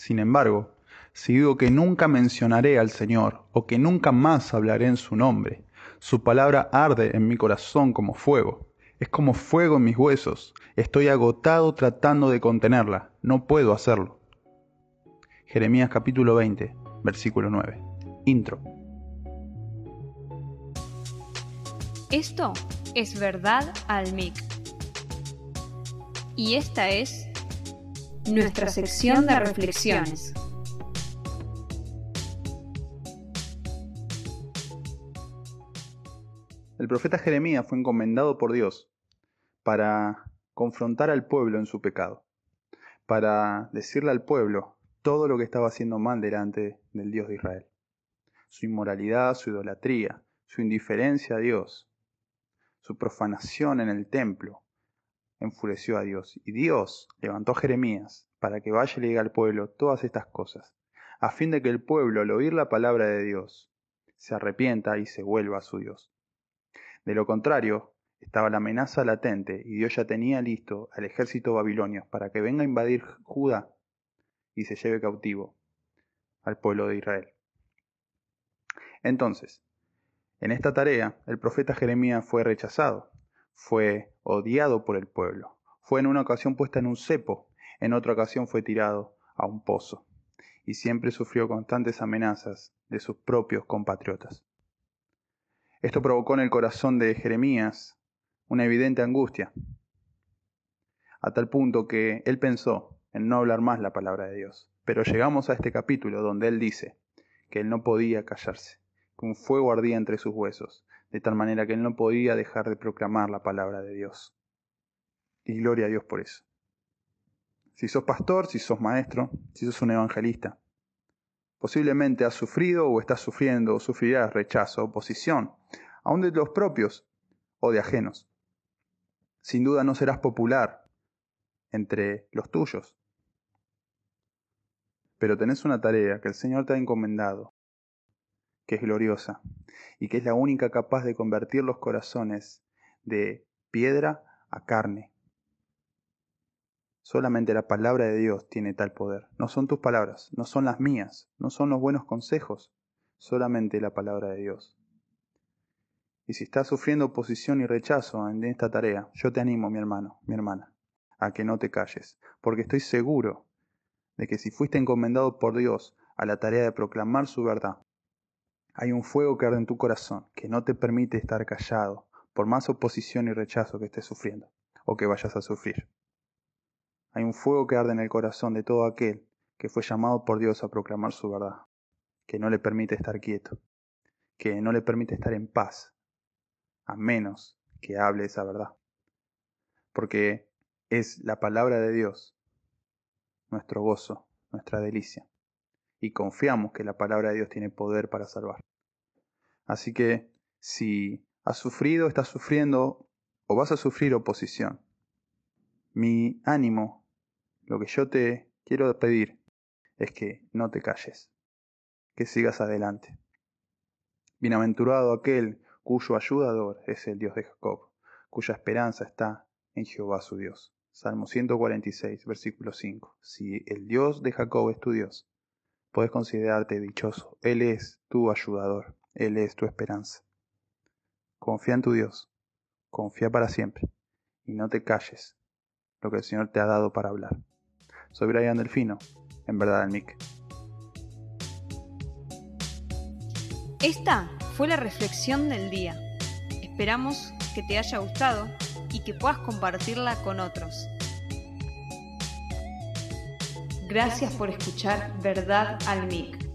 Sin embargo, si digo que nunca mencionaré al Señor o que nunca más hablaré en su nombre, su palabra arde en mi corazón como fuego. Es como fuego en mis huesos. Estoy agotado tratando de contenerla. No puedo hacerlo. Jeremías capítulo 20, versículo 9. Intro. Esto es verdad al MIC. Y esta es nuestra sección de reflexiones. El profeta Jeremías fue encomendado por Dios para confrontar al pueblo en su pecado, para decirle al pueblo todo lo que estaba haciendo mal delante del Dios de Israel. Su inmoralidad, su idolatría, su indiferencia a Dios, su profanación en el templo, enfureció a Dios. Y Dios levantó a Jeremías para que vaya y le diga al pueblo todas estas cosas, a fin de que el pueblo, al oír la palabra de Dios, se arrepienta y se vuelva a su Dios. De lo contrario, estaba la amenaza latente y Dios ya tenía listo al ejército babilonio para que venga a invadir Judá y se lleve cautivo al pueblo de Israel. Entonces, en esta tarea, el profeta Jeremías fue rechazado, fue odiado por el pueblo, fue en una ocasión puesta en un cepo, en otra ocasión fue tirado a un pozo, y siempre sufrió constantes amenazas de sus propios compatriotas. Esto provocó en el corazón de Jeremías una evidente angustia, a tal punto que él pensó en no hablar más la palabra de Dios. Pero llegamos a este capítulo donde él dice que él no podía callarse, que un fuego ardía entre sus huesos, de tal manera que él no podía dejar de proclamar la palabra de Dios. Y gloria a Dios por eso. Si sos pastor, si sos maestro, si sos un evangelista, Posiblemente has sufrido o estás sufriendo o sufrirás rechazo, oposición, aun de los propios o de ajenos. Sin duda no serás popular entre los tuyos. Pero tenés una tarea que el Señor te ha encomendado, que es gloriosa y que es la única capaz de convertir los corazones de piedra a carne, Solamente la palabra de Dios tiene tal poder. No son tus palabras, no son las mías, no son los buenos consejos, solamente la palabra de Dios. Y si estás sufriendo oposición y rechazo en esta tarea, yo te animo, mi hermano, mi hermana, a que no te calles, porque estoy seguro de que si fuiste encomendado por Dios a la tarea de proclamar su verdad, hay un fuego que arde en tu corazón que no te permite estar callado por más oposición y rechazo que estés sufriendo o que vayas a sufrir. Hay un fuego que arde en el corazón de todo aquel que fue llamado por Dios a proclamar su verdad, que no le permite estar quieto, que no le permite estar en paz, a menos que hable esa verdad. Porque es la palabra de Dios nuestro gozo, nuestra delicia, y confiamos que la palabra de Dios tiene poder para salvar. Así que si has sufrido, estás sufriendo o vas a sufrir oposición, mi ánimo lo que yo te quiero pedir es que no te calles, que sigas adelante. Bienaventurado aquel cuyo ayudador es el Dios de Jacob, cuya esperanza está en Jehová su Dios. Salmo 146, versículo 5. Si el Dios de Jacob es tu Dios, puedes considerarte dichoso. Él es tu ayudador, Él es tu esperanza. Confía en tu Dios, confía para siempre y no te calles lo que el Señor te ha dado para hablar. Soy Brian Delfino, en verdad el Mick. Esta fue la reflexión del día. Esperamos que te haya gustado y que puedas compartirla con otros. Gracias por escuchar Verdad al Mic.